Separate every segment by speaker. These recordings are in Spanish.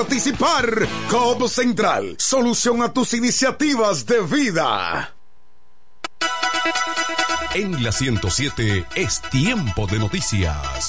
Speaker 1: participar. Cobo Central, solución a tus iniciativas de vida.
Speaker 2: En la 107 es tiempo de noticias.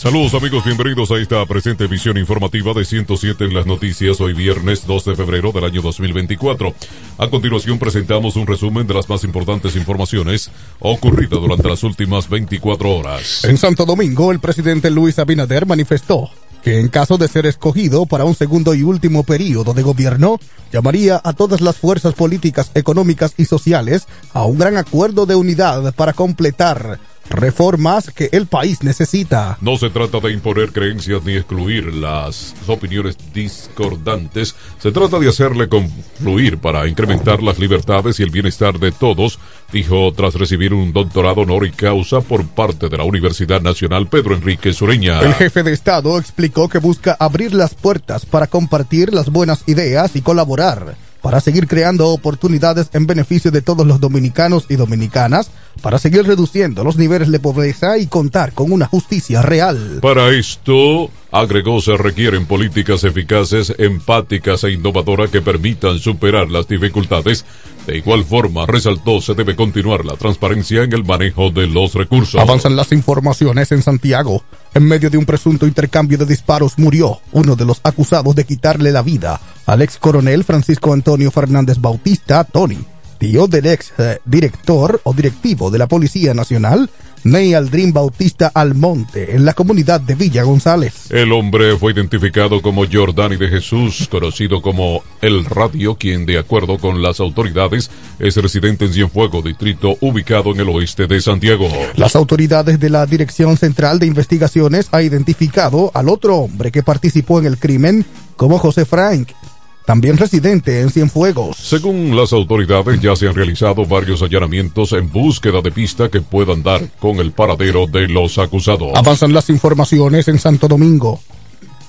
Speaker 3: Saludos amigos, bienvenidos a esta presente emisión informativa de 107 en las noticias, hoy viernes 2 de febrero del año 2024. A continuación presentamos un resumen de las más importantes informaciones ocurridas durante las últimas 24 horas.
Speaker 4: En Santo Domingo, el presidente Luis Abinader manifestó que en caso de ser escogido para un segundo y último periodo de gobierno, llamaría a todas las fuerzas políticas, económicas y sociales a un gran acuerdo de unidad para completar reformas que el país necesita.
Speaker 3: No se trata de imponer creencias ni excluir las opiniones discordantes, se trata de hacerle confluir para incrementar las libertades y el bienestar de todos, dijo tras recibir un doctorado honor y causa por parte de la Universidad Nacional Pedro Enrique Sureña.
Speaker 4: El jefe de Estado explicó que busca abrir las puertas para compartir las buenas ideas y colaborar para seguir creando oportunidades en beneficio de todos los dominicanos y dominicanas, para seguir reduciendo los niveles de pobreza y contar con una justicia real.
Speaker 3: Para esto, agregó, se requieren políticas eficaces, empáticas e innovadoras que permitan superar las dificultades. De igual forma, resaltó, se debe continuar la transparencia en el manejo de los recursos.
Speaker 4: Avanzan las informaciones en Santiago. En medio de un presunto intercambio de disparos murió uno de los acusados de quitarle la vida al ex coronel Francisco Antonio Fernández Bautista, Tony tío del ex eh, director o directivo de la Policía Nacional, Ney Aldrin Bautista Almonte, en la comunidad de Villa González.
Speaker 3: El hombre fue identificado como Jordani de Jesús, conocido como El Radio, quien, de acuerdo con las autoridades, es residente en Cienfuego, distrito ubicado en el oeste de Santiago.
Speaker 4: Las autoridades de la Dirección Central de Investigaciones ha identificado al otro hombre que participó en el crimen como José Frank, también residente en Cienfuegos.
Speaker 3: Según las autoridades, ya se han realizado varios allanamientos en búsqueda de pista que puedan dar con el paradero de los acusados.
Speaker 4: Avanzan las informaciones en Santo Domingo.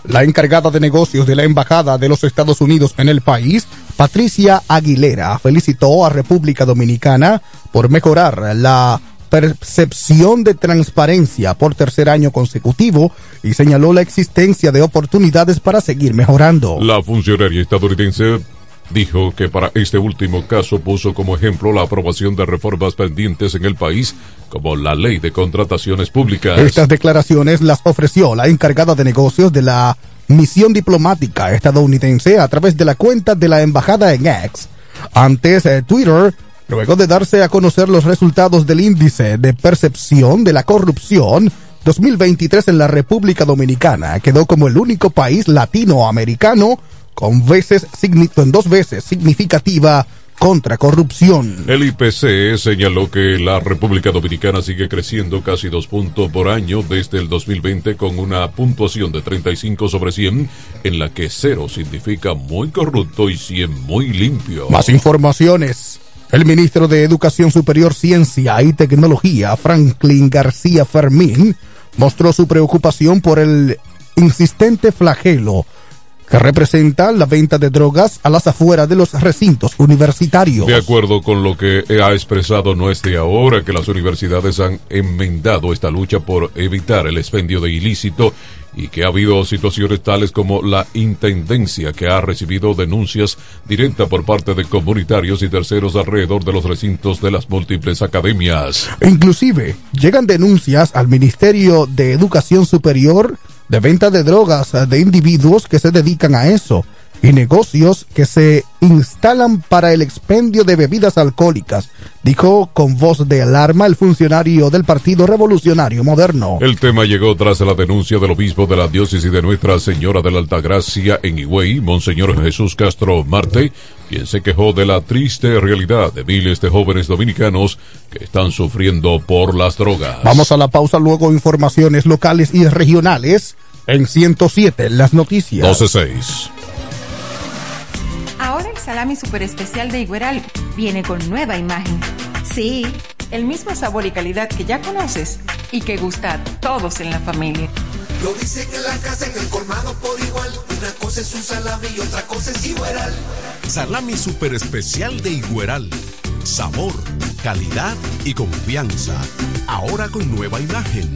Speaker 4: La encargada de negocios de la Embajada de los Estados Unidos en el país, Patricia Aguilera, felicitó a República Dominicana por mejorar la percepción de transparencia por tercer año consecutivo y señaló la existencia de oportunidades para seguir mejorando.
Speaker 3: La funcionaria estadounidense dijo que para este último caso puso como ejemplo la aprobación de reformas pendientes en el país, como la ley de contrataciones públicas.
Speaker 4: Estas declaraciones las ofreció la encargada de negocios de la misión diplomática estadounidense a través de la cuenta de la embajada en X. Antes, eh, Twitter Luego de darse a conocer los resultados del índice de percepción de la corrupción 2023 en la República Dominicana, quedó como el único país latinoamericano con veces en dos veces significativa contra corrupción.
Speaker 3: El IPC señaló que la República Dominicana sigue creciendo casi dos puntos por año desde el 2020 con una puntuación de 35 sobre 100 en la que cero significa muy corrupto y 100 muy limpio.
Speaker 4: Más informaciones. El ministro de Educación Superior, Ciencia y Tecnología, Franklin García Fermín, mostró su preocupación por el insistente flagelo que representa la venta de drogas a las afueras de los recintos universitarios.
Speaker 3: De acuerdo con lo que ha expresado no es de ahora que las universidades han enmendado esta lucha por evitar el expendio de ilícito y que ha habido situaciones tales como la Intendencia que ha recibido denuncias directas por parte de comunitarios y terceros alrededor de los recintos de las múltiples academias.
Speaker 4: Inclusive, llegan denuncias al Ministerio de Educación Superior de venta de drogas de individuos que se dedican a eso y negocios que se instalan para el expendio de bebidas alcohólicas, dijo con voz de alarma el funcionario del Partido Revolucionario Moderno.
Speaker 3: El tema llegó tras la denuncia del obispo de la diócesis de Nuestra Señora de la Altagracia en Higüey, Monseñor Jesús Castro Marte, quien se quejó de la triste realidad de miles de jóvenes dominicanos que están sufriendo por las drogas.
Speaker 4: Vamos a la pausa, luego informaciones locales y regionales en 107, las noticias.
Speaker 3: 12.6.
Speaker 5: Ahora el salami super especial de Igueral viene con nueva imagen. Sí, el mismo sabor y calidad que ya conoces y que gusta a todos en la familia.
Speaker 6: Lo dicen en la casa, en el colmado por igual. Una cosa es un salami y otra cosa es Igueral.
Speaker 2: Salami super especial de Igueral. Sabor, calidad y confianza. Ahora con nueva imagen.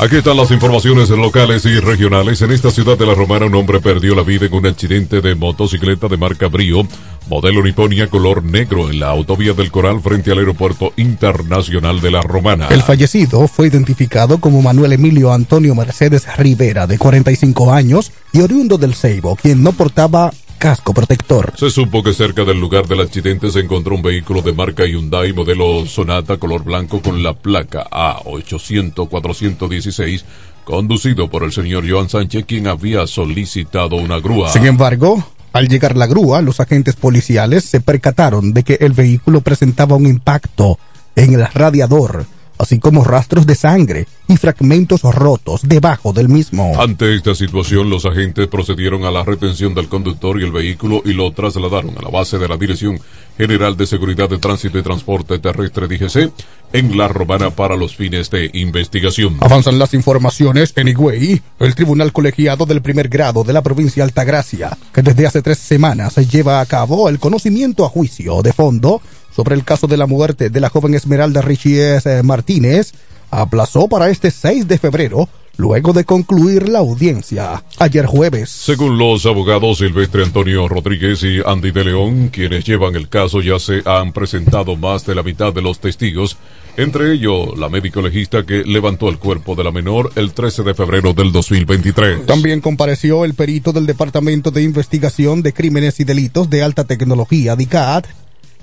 Speaker 3: Aquí están las informaciones locales y regionales. En esta ciudad de La Romana, un hombre perdió la vida en un accidente de motocicleta de marca Brío, modelo Niponia color negro en la autovía del Coral frente al aeropuerto internacional de La Romana.
Speaker 4: El fallecido fue identificado como Manuel Emilio Antonio Mercedes Rivera, de 45 años y oriundo del Ceibo, quien no portaba casco protector.
Speaker 3: Se supo que cerca del lugar del accidente se encontró un vehículo de marca Hyundai modelo Sonata color blanco con la placa A800-416 conducido por el señor Joan Sánchez quien había solicitado una grúa.
Speaker 4: Sin embargo, al llegar la grúa, los agentes policiales se percataron de que el vehículo presentaba un impacto en el radiador así como rastros de sangre y fragmentos rotos debajo del mismo.
Speaker 3: Ante esta situación, los agentes procedieron a la retención del conductor y el vehículo y lo trasladaron a la base de la Dirección General de Seguridad de Tránsito y Transporte Terrestre DGC en La Romana para los fines de investigación.
Speaker 4: Avanzan las informaciones en Higüey. El Tribunal Colegiado del Primer Grado de la provincia Altagracia, que desde hace tres semanas lleva a cabo el conocimiento a juicio de fondo sobre el caso de la muerte de la joven Esmeralda Richies Martínez, aplazó para este 6 de febrero luego de concluir la audiencia ayer jueves.
Speaker 3: Según los abogados Silvestre Antonio Rodríguez y Andy de León, quienes llevan el caso ya se han presentado más de la mitad de los testigos Entre ellos, la médico legista que levantó el cuerpo de la menor el 13 de febrero del 2023.
Speaker 4: También compareció el perito del Departamento de Investigación de Crímenes y Delitos de Alta Tecnología, DICAT,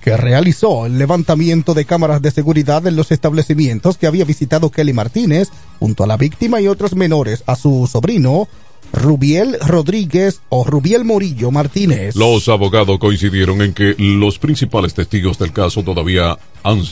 Speaker 4: que realizó el levantamiento de cámaras de seguridad en los establecimientos que había visitado Kelly Martínez junto a la víctima y otros menores a su sobrino Rubiel Rodríguez o Rubiel Morillo Martínez.
Speaker 3: Los abogados coincidieron en que los principales testigos del caso todavía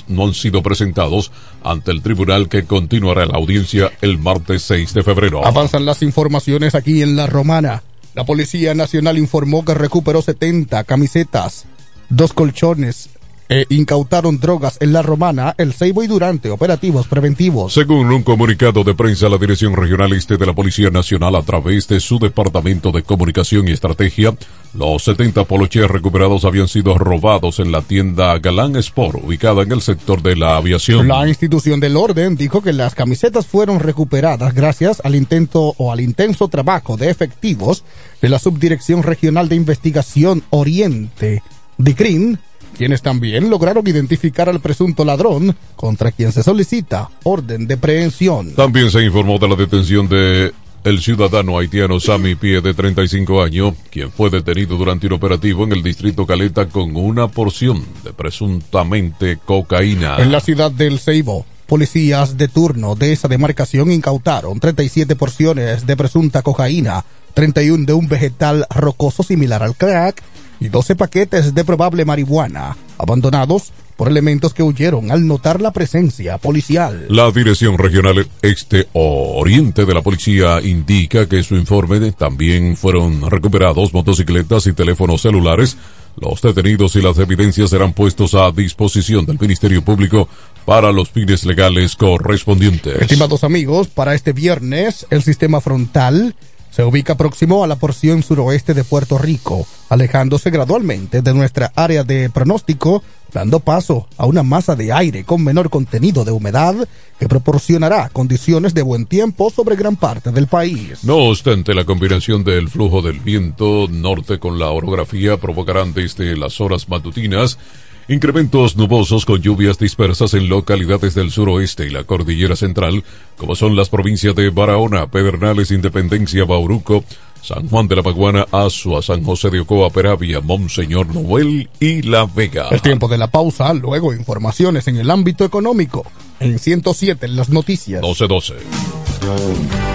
Speaker 3: no han sido presentados ante el tribunal que continuará la audiencia el martes 6 de febrero.
Speaker 4: Avanzan las informaciones aquí en La Romana. La Policía Nacional informó que recuperó 70 camisetas, dos colchones, e incautaron drogas en la Romana, el Ceibo y durante operativos preventivos.
Speaker 3: Según un comunicado de prensa, la Dirección Regional Este de la Policía Nacional, a través de su Departamento de Comunicación y Estrategia, los 70 poloches recuperados habían sido robados en la tienda Galán Sport, ubicada en el sector de la aviación.
Speaker 4: La institución del orden dijo que las camisetas fueron recuperadas gracias al intento o al intenso trabajo de efectivos de la Subdirección Regional de Investigación Oriente, DICRIN, quienes también lograron identificar al presunto ladrón contra quien se solicita orden de prehensión.
Speaker 3: También se informó de la detención de el ciudadano haitiano Sami Pie de 35 años, quien fue detenido durante un operativo en el distrito Caleta con una porción de presuntamente cocaína.
Speaker 4: En la ciudad del Ceibo, policías de turno de esa demarcación incautaron 37 porciones de presunta cocaína, 31 de un vegetal rocoso similar al crack, y 12 paquetes de probable marihuana, abandonados por elementos que huyeron al notar la presencia policial.
Speaker 3: La Dirección Regional Este o Oriente de la Policía indica que su informe también fueron recuperados motocicletas y teléfonos celulares. Los detenidos y las evidencias serán puestos a disposición del Ministerio Público para los fines legales correspondientes.
Speaker 4: Estimados amigos, para este viernes el sistema frontal se ubica próximo a la porción suroeste de Puerto Rico, alejándose gradualmente de nuestra área de pronóstico, dando paso a una masa de aire con menor contenido de humedad que proporcionará condiciones de buen tiempo sobre gran parte del país.
Speaker 3: No obstante, la combinación del flujo del viento norte con la orografía provocarán desde las horas matutinas Incrementos nubosos con lluvias dispersas en localidades del suroeste y la cordillera central, como son las provincias de Barahona, Pedernales, Independencia, Bauruco, San Juan de la Maguana, Azua, San José de Ocoa, Peravia, Monseñor Noel y La Vega.
Speaker 4: El tiempo de la pausa, luego informaciones en el ámbito económico. En 107 en las noticias.
Speaker 3: 1212.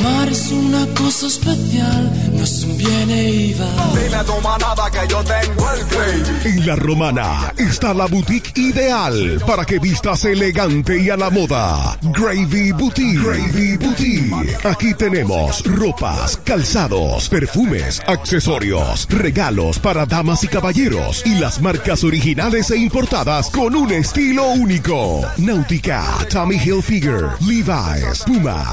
Speaker 7: Amar es una cosa especial, no es un bien e iba.
Speaker 8: Dile toma nada que yo tengo el gravy.
Speaker 2: En La Romana está la boutique ideal para que vistas elegante y a la moda. Gravy Boutique. Gravy Boutique. Aquí tenemos ropas, calzados, perfumes, accesorios, regalos para damas y caballeros y las marcas originales e importadas con un estilo único. Náutica, Tommy Hilfiger, Levi's, Puma,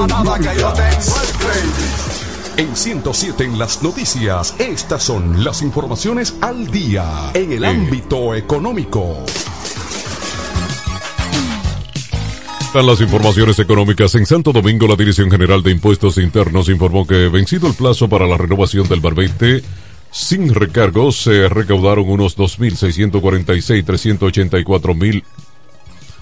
Speaker 8: patada que yo te encuentre.
Speaker 2: En 107 en las noticias, estas son las informaciones al día en el eh. ámbito económico.
Speaker 3: Están las informaciones económicas. En Santo Domingo, la Dirección General de Impuestos Internos informó que, vencido el plazo para la renovación del barbete, sin recargos se recaudaron unos
Speaker 4: 2.646.384.000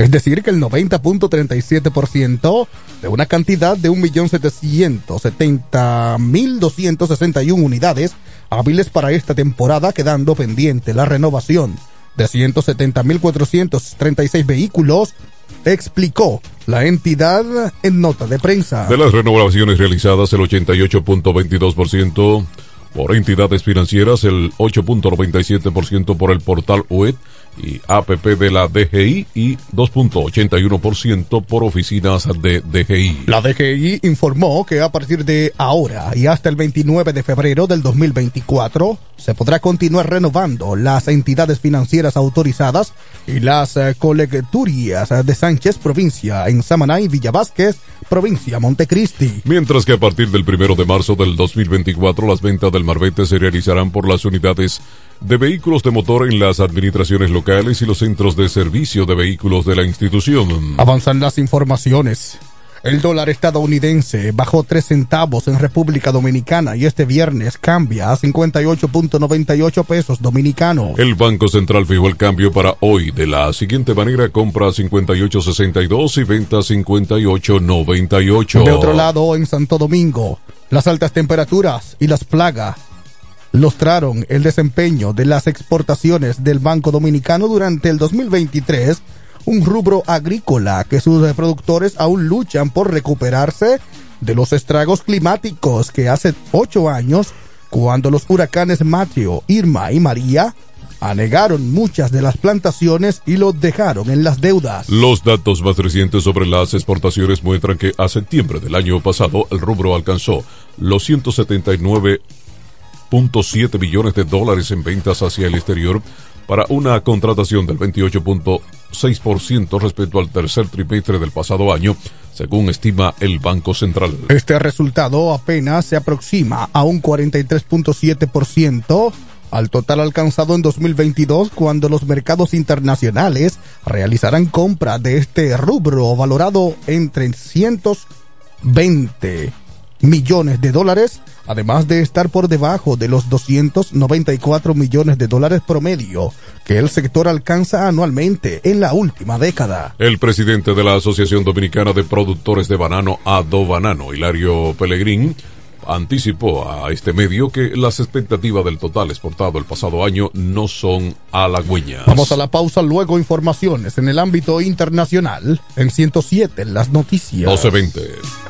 Speaker 4: Es decir, que el 90.37% de una cantidad de 1.770.261 unidades hábiles para esta temporada, quedando pendiente la renovación de 170.436 vehículos, explicó la entidad en nota de prensa.
Speaker 3: De las renovaciones realizadas, el 88.22% por entidades financieras, el 8.97% por el portal web y APP de la DGI y 2.81% por oficinas de DGI.
Speaker 4: La DGI informó que a partir de ahora y hasta el 29 de febrero del 2024 se podrá continuar renovando las entidades financieras autorizadas y las eh, colecturías de Sánchez, provincia en Samaná y Villa Vázquez, provincia Montecristi.
Speaker 3: Mientras que a partir del 1 de marzo del 2024 las ventas del Marbete se realizarán por las unidades de vehículos de motor en las administraciones locales y los centros de servicio de vehículos de la institución.
Speaker 4: Avanzan las informaciones. El dólar estadounidense bajó 3 centavos en República Dominicana y este viernes cambia a 58.98 pesos dominicanos.
Speaker 3: El Banco Central fijó el cambio para hoy de la siguiente manera: compra 58.62 y venta 58.98.
Speaker 4: De otro lado, en Santo Domingo, las altas temperaturas y las plagas ilustraron el desempeño de las exportaciones del Banco Dominicano durante el 2023, un rubro agrícola que sus productores aún luchan por recuperarse de los estragos climáticos que hace ocho años, cuando los huracanes Mateo, Irma y María anegaron muchas de las plantaciones y los dejaron en las deudas.
Speaker 3: Los datos más recientes sobre las exportaciones muestran que a septiembre del año pasado el rubro alcanzó los 179 7 billones de dólares en ventas hacia el exterior para una contratación del 28.6% respecto al tercer trimestre del pasado año, según estima el Banco Central.
Speaker 4: Este resultado apenas se aproxima a un 43.7% al total alcanzado en 2022 cuando los mercados internacionales realizarán compra de este rubro valorado en 320 millones de dólares, además de estar por debajo de los 294 millones de dólares promedio que el sector alcanza anualmente en la última década.
Speaker 3: El presidente de la Asociación Dominicana de Productores de Banano, Ado Banano, Hilario Pellegrín, anticipó a este medio que las expectativas del total exportado el pasado año no son halagüeñas.
Speaker 4: Vamos a la pausa, luego informaciones en el ámbito internacional en 107 en las noticias.
Speaker 3: 1220.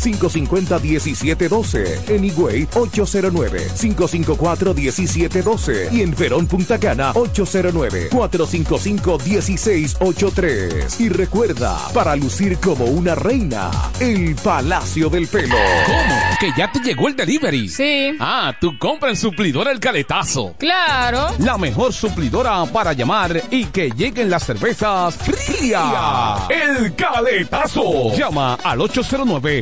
Speaker 9: 550-1712. En Higüey, 809-554-1712. Y en Verón Punta Cana, 809-455-1683. Y recuerda, para lucir como una reina, el Palacio del Pelo.
Speaker 10: ¿Cómo? ¿Que ya te llegó el delivery?
Speaker 11: Sí.
Speaker 10: Ah, tú compra en Suplidora El Caletazo.
Speaker 11: Claro.
Speaker 10: La mejor suplidora para llamar y que lleguen las cervezas frías. El Caletazo. Llama al 809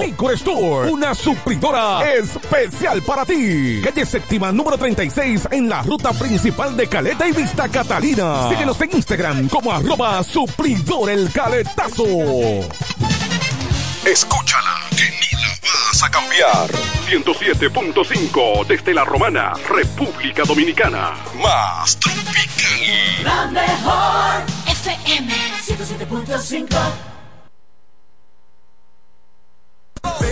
Speaker 10: Licor Store. Una suplidora especial para ti. Calle séptima número 36 en la ruta principal de Caleta y Vista Catalina. Síguenos en Instagram como arroba suplidor el caletazo.
Speaker 2: Escúchala, que ni la vas a cambiar. 107.5 desde la Romana, República Dominicana. Más tropical.
Speaker 7: La mejor FM 107.5
Speaker 8: baby.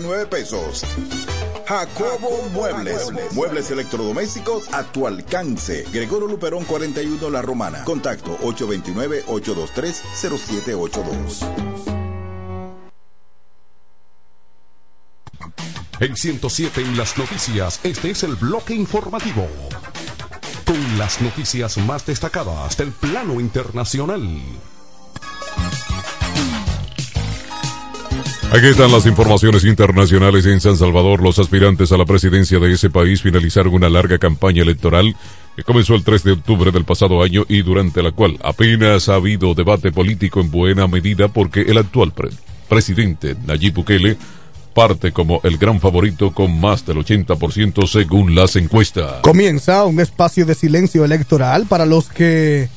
Speaker 12: 99 pesos. Jacobo Muebles. Muebles electrodomésticos a tu alcance. Gregorio Luperón 41 La Romana. Contacto 829-823-0782.
Speaker 2: En 107 en las noticias, este es el bloque informativo. Con las noticias más destacadas del plano internacional.
Speaker 3: Aquí están las informaciones internacionales en San Salvador. Los aspirantes a la presidencia de ese país finalizaron una larga campaña electoral que comenzó el 3 de octubre del pasado año y durante la cual apenas ha habido debate político en buena medida porque el actual presidente Nayib Bukele parte como el gran favorito con más del 80% según las encuestas.
Speaker 4: Comienza un espacio de silencio electoral para los que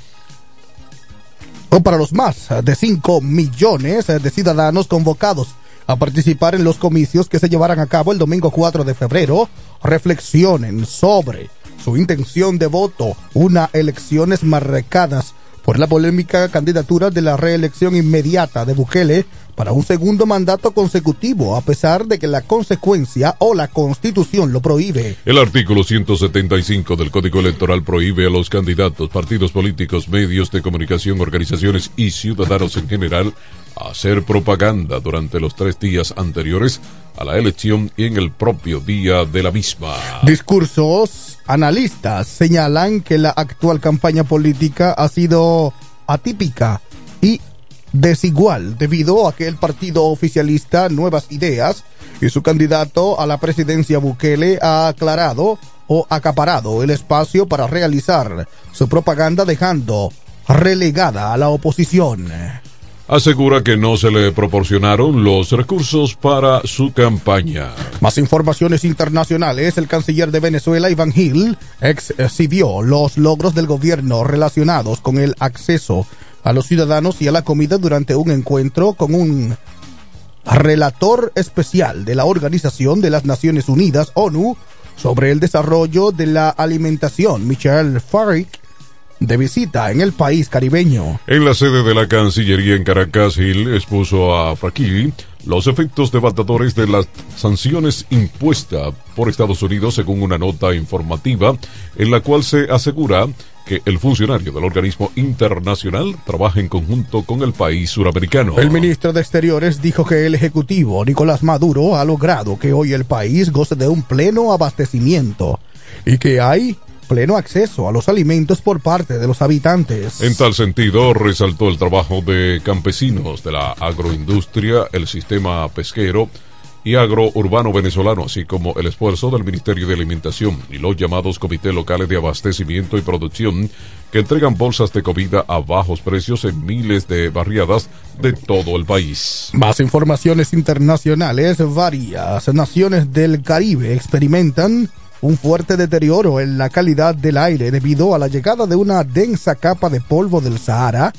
Speaker 4: o para los más de 5 millones de ciudadanos convocados a participar en los comicios que se llevarán a cabo el domingo 4 de febrero, reflexionen sobre su intención de voto, una elecciones marcadas por la polémica candidatura de la reelección inmediata de Bukele para un segundo mandato consecutivo, a pesar de que la consecuencia o la constitución lo prohíbe.
Speaker 3: El artículo 175 del Código Electoral prohíbe a los candidatos, partidos políticos, medios de comunicación, organizaciones y ciudadanos en general hacer propaganda durante los tres días anteriores a la elección y en el propio día de la misma.
Speaker 4: Discursos analistas señalan que la actual campaña política ha sido atípica y desigual debido a que el partido oficialista Nuevas Ideas y su candidato a la presidencia Bukele ha aclarado o acaparado el espacio para realizar su propaganda dejando relegada a la oposición
Speaker 3: asegura que no se le proporcionaron los recursos para su campaña.
Speaker 4: Más informaciones internacionales. El canciller de Venezuela, Iván Gil, exhibió los logros del gobierno relacionados con el acceso a los ciudadanos y a la comida durante un encuentro con un relator especial de la Organización de las Naciones Unidas, ONU, sobre el desarrollo de la alimentación, Michel Farik de visita en el país caribeño.
Speaker 3: En la sede de la Cancillería en Caracas, Hill expuso a Fakili los efectos devastadores de las sanciones impuestas por Estados Unidos según una nota informativa en la cual se asegura que el funcionario del organismo internacional trabaja en conjunto con el país suramericano.
Speaker 4: El ministro de Exteriores dijo que el Ejecutivo Nicolás Maduro ha logrado que hoy el país goce de un pleno abastecimiento y que hay pleno acceso a los alimentos por parte de los habitantes.
Speaker 3: En tal sentido, resaltó el trabajo de campesinos de la agroindustria, el sistema pesquero y agrourbano venezolano, así como el esfuerzo del Ministerio de Alimentación y los llamados comités locales de abastecimiento y producción que entregan bolsas de comida a bajos precios en miles de barriadas de todo el país.
Speaker 4: Más informaciones internacionales, varias naciones del Caribe experimentan un fuerte deterioro en la calidad del aire debido a la llegada de una densa capa de polvo del Sahara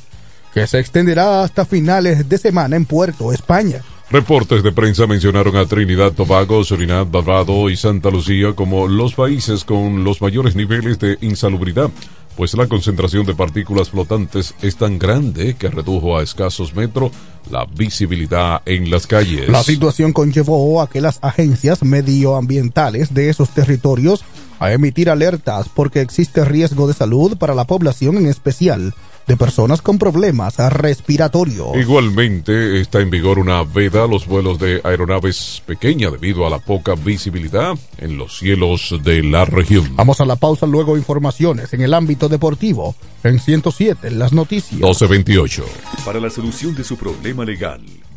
Speaker 4: que se extenderá hasta finales de semana en Puerto España.
Speaker 3: Reportes de prensa mencionaron a Trinidad, Tobago, Surinam, Barbados y Santa Lucía como los países con los mayores niveles de insalubridad pues la concentración de partículas flotantes es tan grande que redujo a escasos metros la visibilidad en las calles.
Speaker 4: La situación conllevó a que las agencias medioambientales de esos territorios a emitir alertas porque existe riesgo de salud para la población en especial de personas con problemas respiratorios.
Speaker 3: Igualmente está en vigor una veda a los vuelos de aeronaves pequeñas debido a la poca visibilidad en los cielos de la región.
Speaker 4: Vamos a la pausa, luego informaciones en el ámbito deportivo. En 107, las noticias.
Speaker 3: 1228.
Speaker 11: Para la solución de su problema legal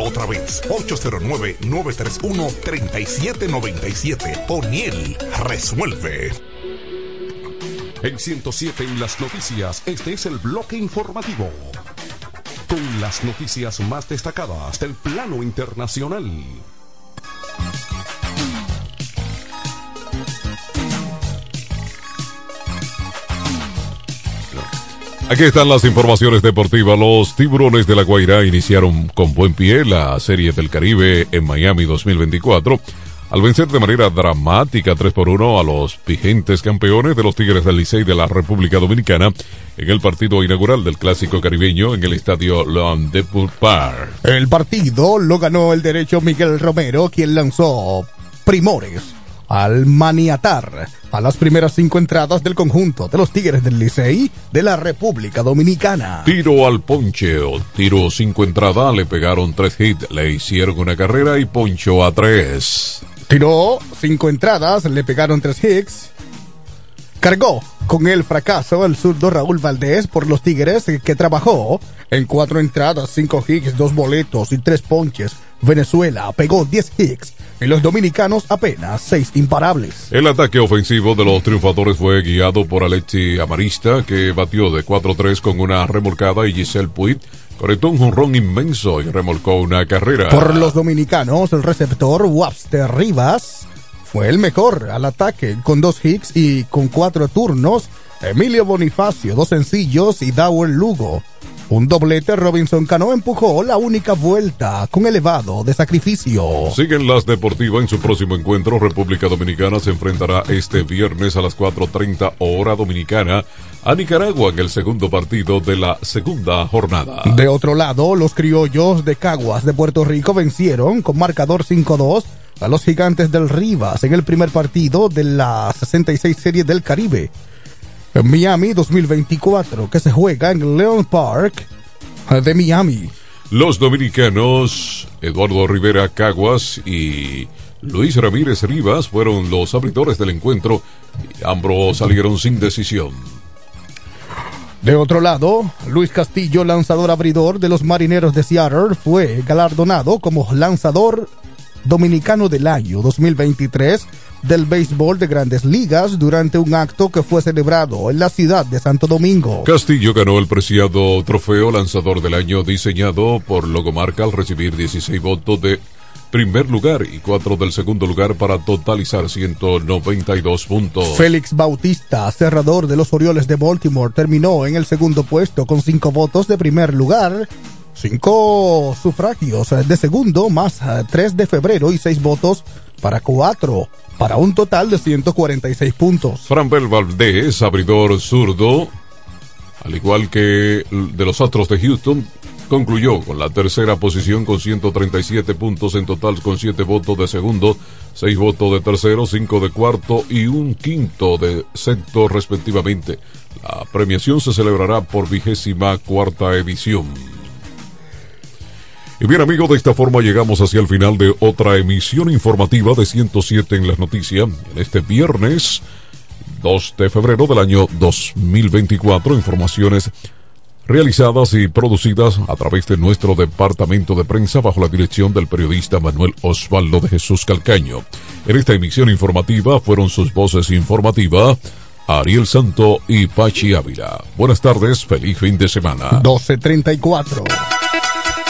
Speaker 13: otra vez. 809-931-3797. O'Neill resuelve.
Speaker 2: En 107 en las noticias, este es el bloque informativo. Con las noticias más destacadas del plano internacional.
Speaker 3: Aquí están las informaciones deportivas. Los tiburones de la Guairá iniciaron con buen pie la Serie del Caribe en Miami 2024 al vencer de manera dramática 3 por 1 a los vigentes campeones de los Tigres del Licey de la República Dominicana en el partido inaugural del Clásico Caribeño en el estadio de Park.
Speaker 4: El partido lo ganó el derecho Miguel Romero, quien lanzó primores al maniatar a las primeras cinco entradas del conjunto de los Tigres del Licey de la República Dominicana.
Speaker 3: Tiro al poncheo, tiro cinco entradas, le pegaron tres hits, le hicieron una carrera y poncho a tres.
Speaker 4: Tiró cinco entradas, le pegaron tres hits. Cargó con el fracaso el zurdo Raúl Valdés por los Tigres, que trabajó en cuatro entradas, cinco hits, dos boletos y tres ponches. Venezuela pegó 10 hits y los dominicanos apenas seis imparables.
Speaker 3: El ataque ofensivo de los triunfadores fue guiado por Alexi Amarista, que batió de 4-3 con una remolcada y Giselle Puit conectó un jonrón inmenso y remolcó una carrera.
Speaker 4: Por los dominicanos, el receptor Webster Rivas fue el mejor al ataque con dos hits y con cuatro turnos. Emilio Bonifacio, dos sencillos y Dawel Lugo. Un doblete Robinson Cano empujó la única vuelta con elevado de sacrificio.
Speaker 3: Siguen las deportivas en su próximo encuentro. República Dominicana se enfrentará este viernes a las 4.30 hora dominicana a Nicaragua en el segundo partido de la segunda jornada.
Speaker 4: De otro lado, los criollos de Caguas de Puerto Rico vencieron con marcador 5-2 a los gigantes del Rivas en el primer partido de la 66 Serie del Caribe. Miami 2024, que se juega en Leon Park de Miami.
Speaker 3: Los dominicanos Eduardo Rivera Caguas y Luis Ramírez Rivas fueron los abridores del encuentro y ambos salieron sin decisión.
Speaker 4: De otro lado, Luis Castillo, lanzador abridor de los Marineros de Seattle, fue galardonado como lanzador dominicano del año 2023 del béisbol de grandes ligas durante un acto que fue celebrado en la ciudad de Santo Domingo.
Speaker 3: Castillo ganó el preciado trofeo lanzador del año diseñado por Logomarca al recibir 16 votos de primer lugar y 4 del segundo lugar para totalizar 192 puntos.
Speaker 4: Félix Bautista, cerrador de los Orioles de Baltimore, terminó en el segundo puesto con 5 votos de primer lugar. Cinco sufragios de segundo, más 3 de febrero y 6 votos para 4 para un total de 146 puntos.
Speaker 3: Franbel Valdés, abridor zurdo, al igual que de los Astros de Houston, concluyó con la tercera posición con 137 puntos en total con 7 votos de segundo, 6 votos de tercero, 5 de cuarto y un quinto de sexto respectivamente. La premiación se celebrará por vigésima cuarta edición. Y bien amigos, de esta forma llegamos hacia el final de otra emisión informativa de 107 en las noticias. En este viernes 2 de febrero del año 2024, informaciones realizadas y producidas a través de nuestro departamento de prensa bajo la dirección del periodista Manuel Osvaldo de Jesús Calcaño. En esta emisión informativa fueron sus voces informativas Ariel Santo y Pachi Ávila. Buenas tardes, feliz fin de semana.
Speaker 4: 1234.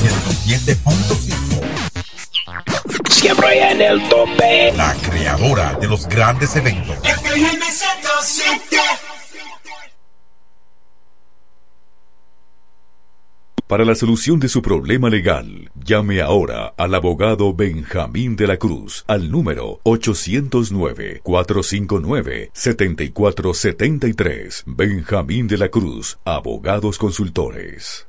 Speaker 14: 107.5.
Speaker 15: Siempre en el tope.
Speaker 14: La creadora de los grandes eventos.
Speaker 6: FM 107.
Speaker 11: Para la solución de su problema legal, llame ahora al abogado Benjamín de la Cruz al número 809-459-7473. Benjamín de la Cruz, Abogados Consultores.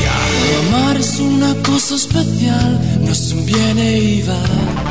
Speaker 8: Amar es una cosa especial, no es un viene y va.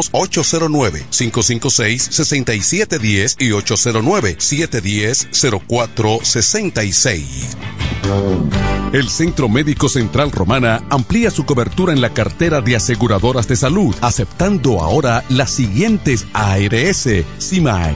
Speaker 16: 809-556-6710 y 809-710-0466. El Centro Médico Central Romana amplía su cobertura en la cartera de aseguradoras de salud, aceptando ahora las siguientes ARS, CIMAC,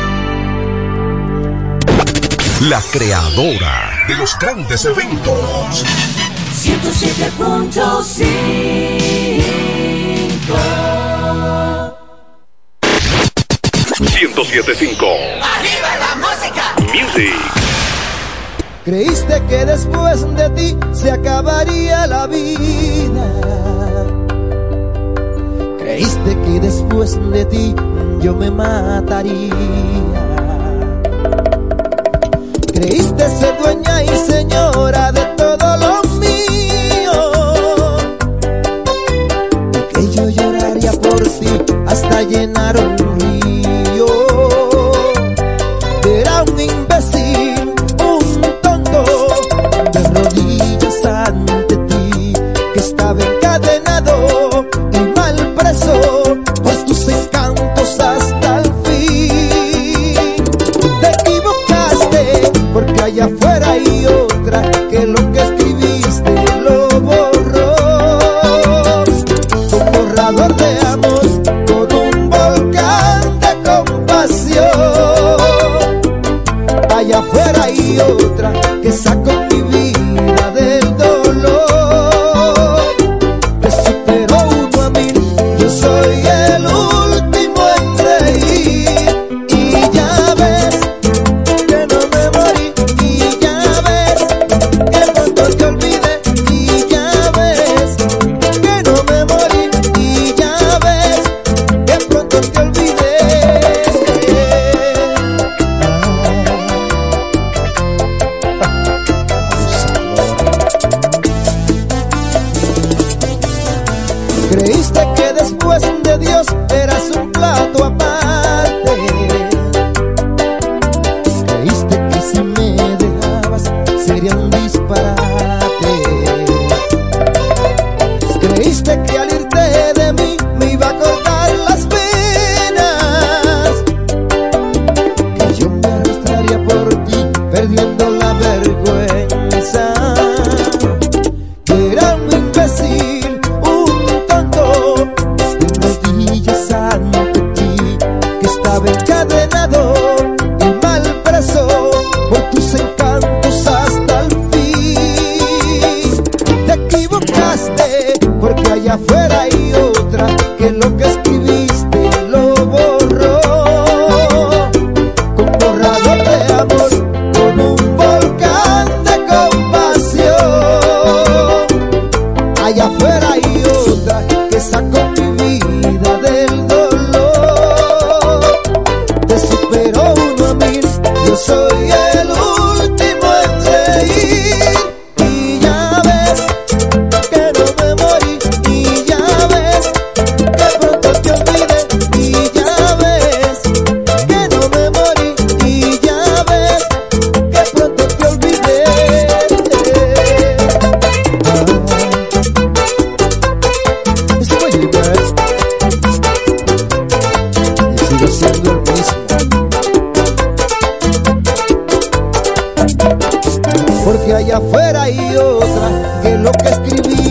Speaker 16: La creadora de los grandes eventos.
Speaker 8: 107.5
Speaker 16: 1075
Speaker 8: ¡Arriba la música!
Speaker 16: Music.
Speaker 17: Creíste que después de ti se acabaría la vida. Creíste que después de ti yo me mataría. Creíste ser dueña y señora de todo lo mío. Que yo lloraría por ti hasta llenar un allá afuera y otra. allá afuera hay otra que lo que
Speaker 7: escribí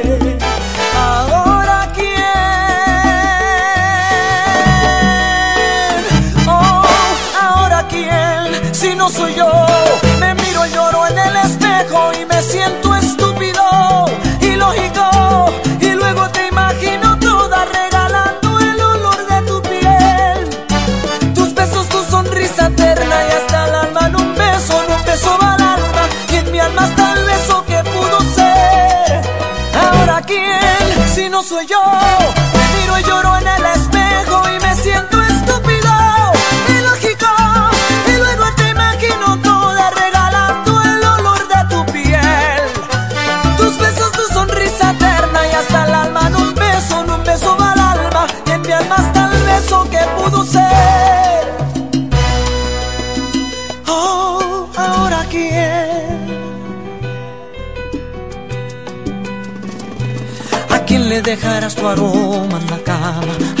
Speaker 7: No soy yo, me miro y lloro en el espejo y me siento estúpido, ilógico, y luego te imagino toda regalando el olor de tu piel, tus besos, tu sonrisa eterna y hasta el alma en un beso, un beso va al alma y en mi alma está el beso que pudo ser. Ahora quién, si no soy yo, me miro y lloro en el espejo y me siento beso que pudo ser. Oh, ahora quién. ¿A quién le dejarás tu aroma en la cama?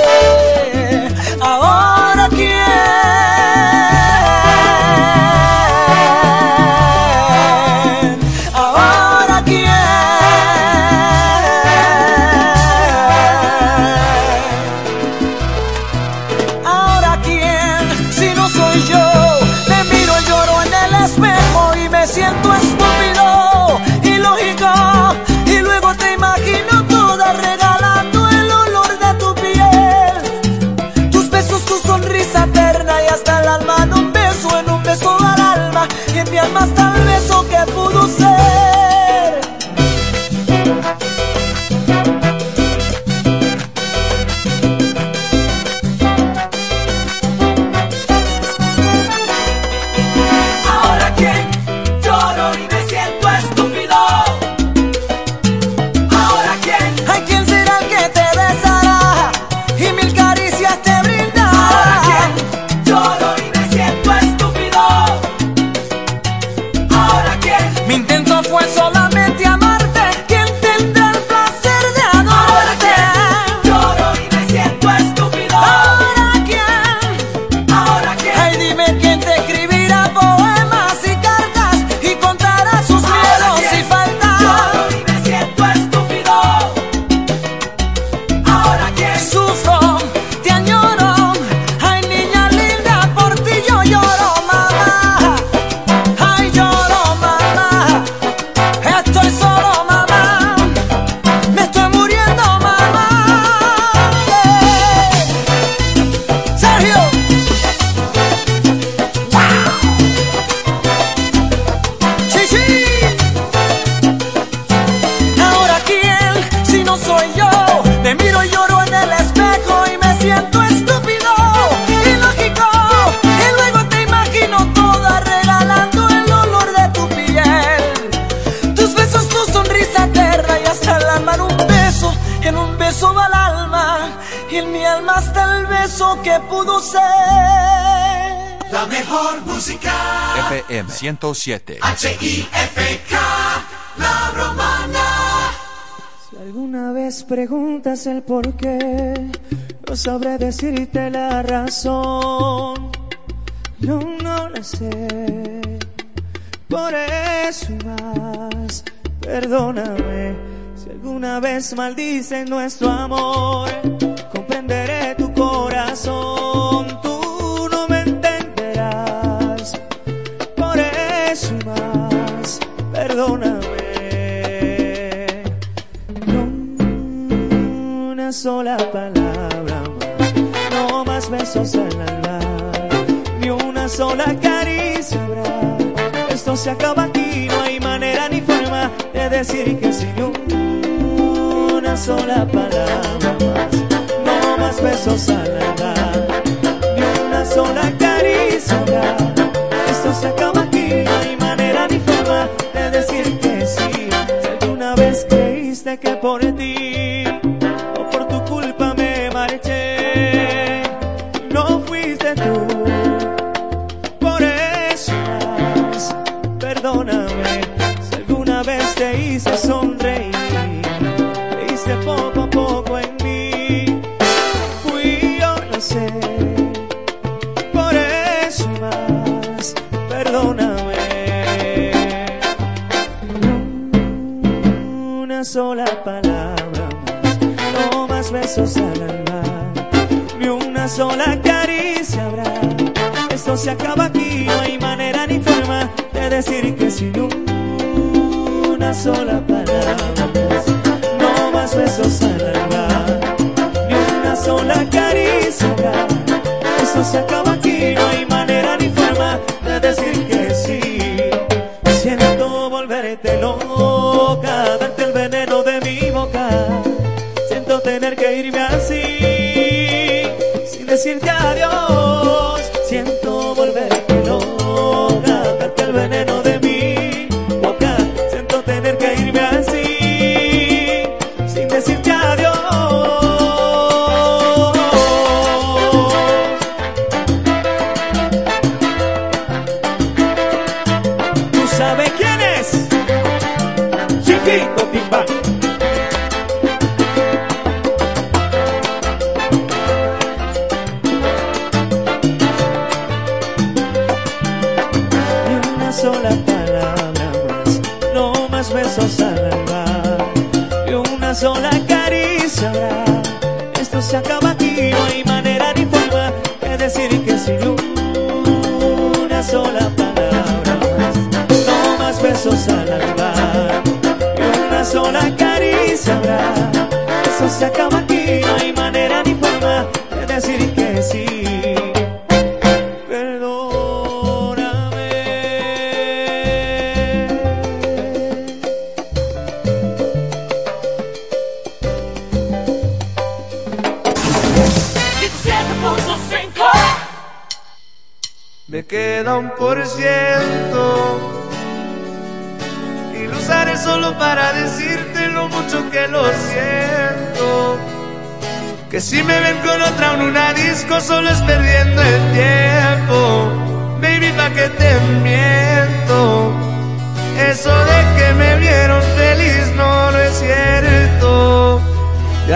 Speaker 7: Y en mi alma está el beso que pudo ser.
Speaker 6: La mejor música.
Speaker 18: FM 107.
Speaker 6: H-I-F-K, La Romana.
Speaker 7: Si alguna vez preguntas el por qué, no sabré decirte la razón. No, no la sé. Por eso y más, perdóname. Si alguna vez maldicen nuestro amor, entenderé tu corazón, tú no
Speaker 19: me entenderás. Por eso y más, perdóname. No una sola palabra más, no más besos al alma, ni una sola caricia habrá. Esto se acaba aquí, no hay manera ni forma de decir que sin una sola palabra más más besos al alba, ni una sola caricia. Esto se acaba aquí, no hay manera ni forma de decir que sí. Si alguna vez creíste que por ti sola caricia habrá. Esto se acaba aquí, no hay manera ni forma de decir que sin una sola palabra no más besos al alma, ni una sola caricia habrá. Esto se acaba aquí, no hay manera ni forma de decir que sí.
Speaker 20: Siento volverte loca, darte el veneno de mi boca. Siento tener que irme así, decirte adiós.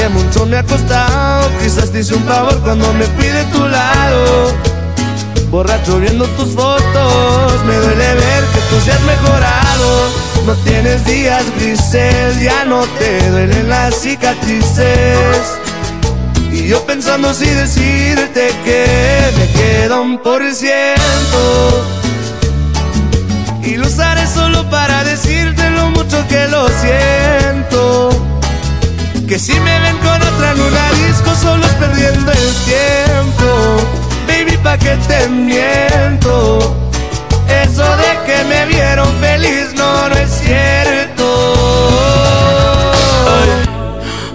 Speaker 20: que mucho me ha costado. Quizás te hice un favor cuando me fui de tu lado. Borracho viendo tus fotos, me duele ver que tú seas mejorado. No tienes días grises, ya no te duelen las cicatrices. Y yo pensando si decirte que me queda un por ciento. Y lo usaré solo para decirte lo mucho que lo siento. Que si me ven con otra en una disco solo es perdiendo el tiempo. Baby, pa' que te miento. Eso de que me vieron feliz no, no es cierto.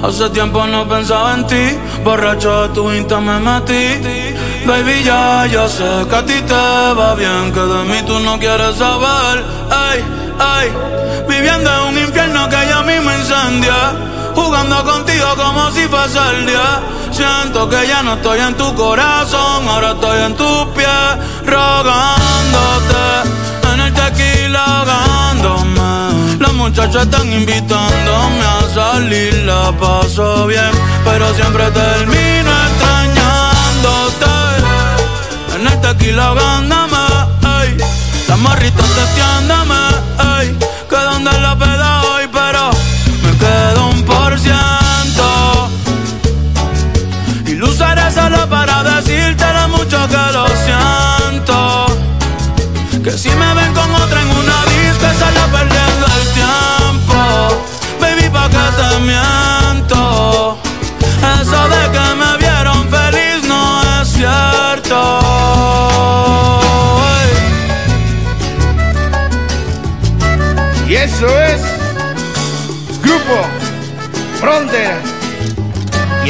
Speaker 21: Hace tiempo no pensaba en ti, borracho de tu insta me metí. Baby, ya, ya sé que a ti te va bien, que de mí tú no quieres saber. Ay, ay, viviendo en un infierno que ya mismo incendia jugando contigo como si fuese el día. Siento que ya no estoy en tu corazón, ahora estoy en tu pie, rogándote en el tequila, ahogándome. Las muchachas están invitándome a salir, la paso bien, pero siempre termino extrañándote en el tequila, ahogándome. Ey. Las morritas testeándome, ey, que
Speaker 20: donde la pedada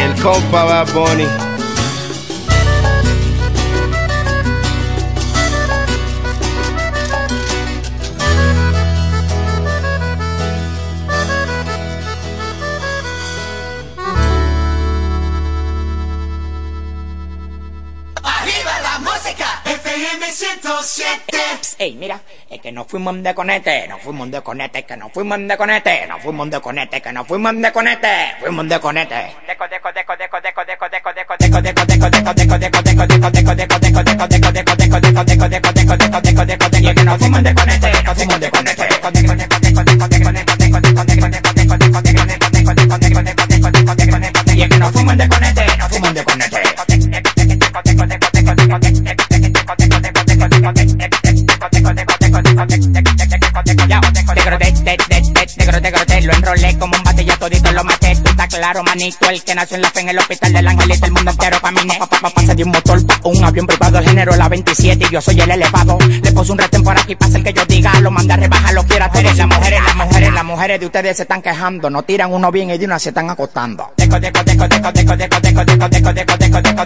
Speaker 20: el compa Bad Bunny.
Speaker 22: nos fuimos de conete, nos fuimos de conete, que nos fuimos de conete, nos fuimos de conete, que nos fuimos de conete, fuimos de conete. Nos fuimos de conete, nos de conete. Y es que nos fuimos de conete, nos fuimos de conete teco, teco, fuimos de fuimos de conete. Lo enrolé como un ya todito lo maté. Tú estás claro, manito. El que nació en la fe en el hospital del angelito, el mundo entero caminé. Pa, pa, pa, pasa de un motor pa' un avión privado, género la 27 y yo soy el elevado. Le puse un retén por aquí, pasa el que yo diga. Lo manda a lo quiera todo. Las mujeres, las mujeres, las mujeres de ustedes se están quejando. No tiran uno bien y de una se están acostando. De de deco, deco, deco, deco, deco, deco, deco, deco, deco, deco,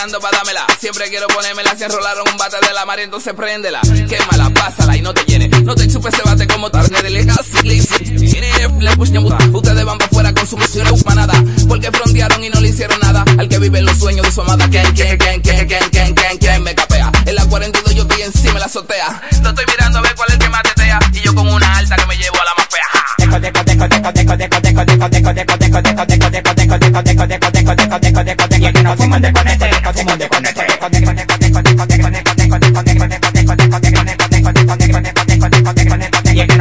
Speaker 23: esperando para dármela. Siempre quiero ponérmela. Si enrolaron un bate de la mar, entonces préndela. Quémala, pásala y no te llene. No te chupes ese bate como tarde de Ustedes van para afuera con su misión manada. Porque frontearon y no le hicieron nada. Al que vive los sueños de su amada. ¿Quién, quién, quién, quién, quién, quién, quién, quién me capea? En la 42 yo estoy encima la azotea. No estoy mirando a ver cuál es el que más. Y yo con una alta que me llevo a la más fea.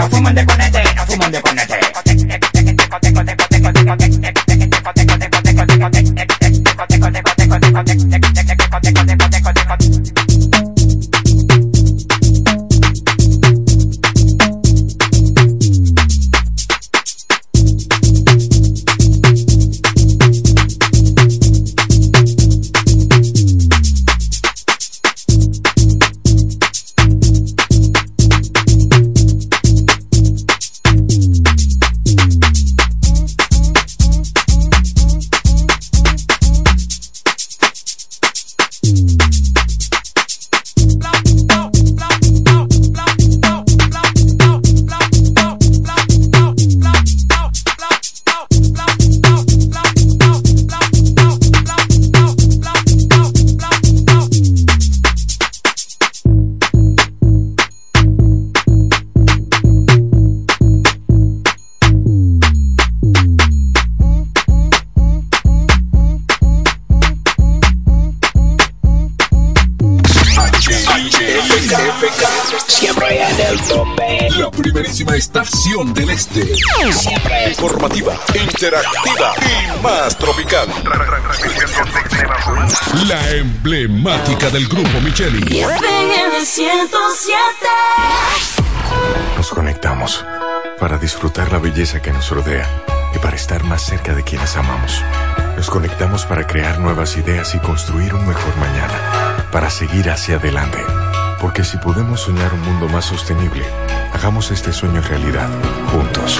Speaker 22: Fuman de ponete, fuman de
Speaker 24: ponete. Del grupo Micheli.
Speaker 25: FM 107.
Speaker 26: Nos conectamos para disfrutar la belleza que nos rodea y para estar más cerca de quienes amamos. Nos conectamos para crear nuevas ideas y construir un mejor mañana, para seguir hacia adelante. Porque si podemos soñar un mundo más sostenible, hagamos este sueño realidad, juntos.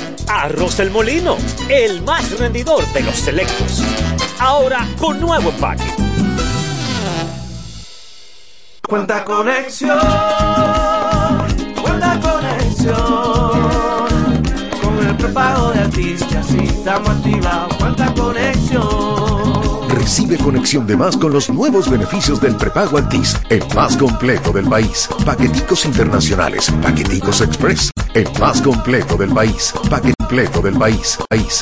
Speaker 27: Arroz El Molino, el más rendidor de los selectos. Ahora con nuevo empaque.
Speaker 20: Cuenta conexión, cuenta conexión. Con el prepago de artistas y estamos activados. Cuenta conexión.
Speaker 28: Recibe conexión de más con los nuevos beneficios del prepago Altis, el más completo del país. Paqueticos internacionales, paqueticos express, el más completo del país. Paquete completo del país. país.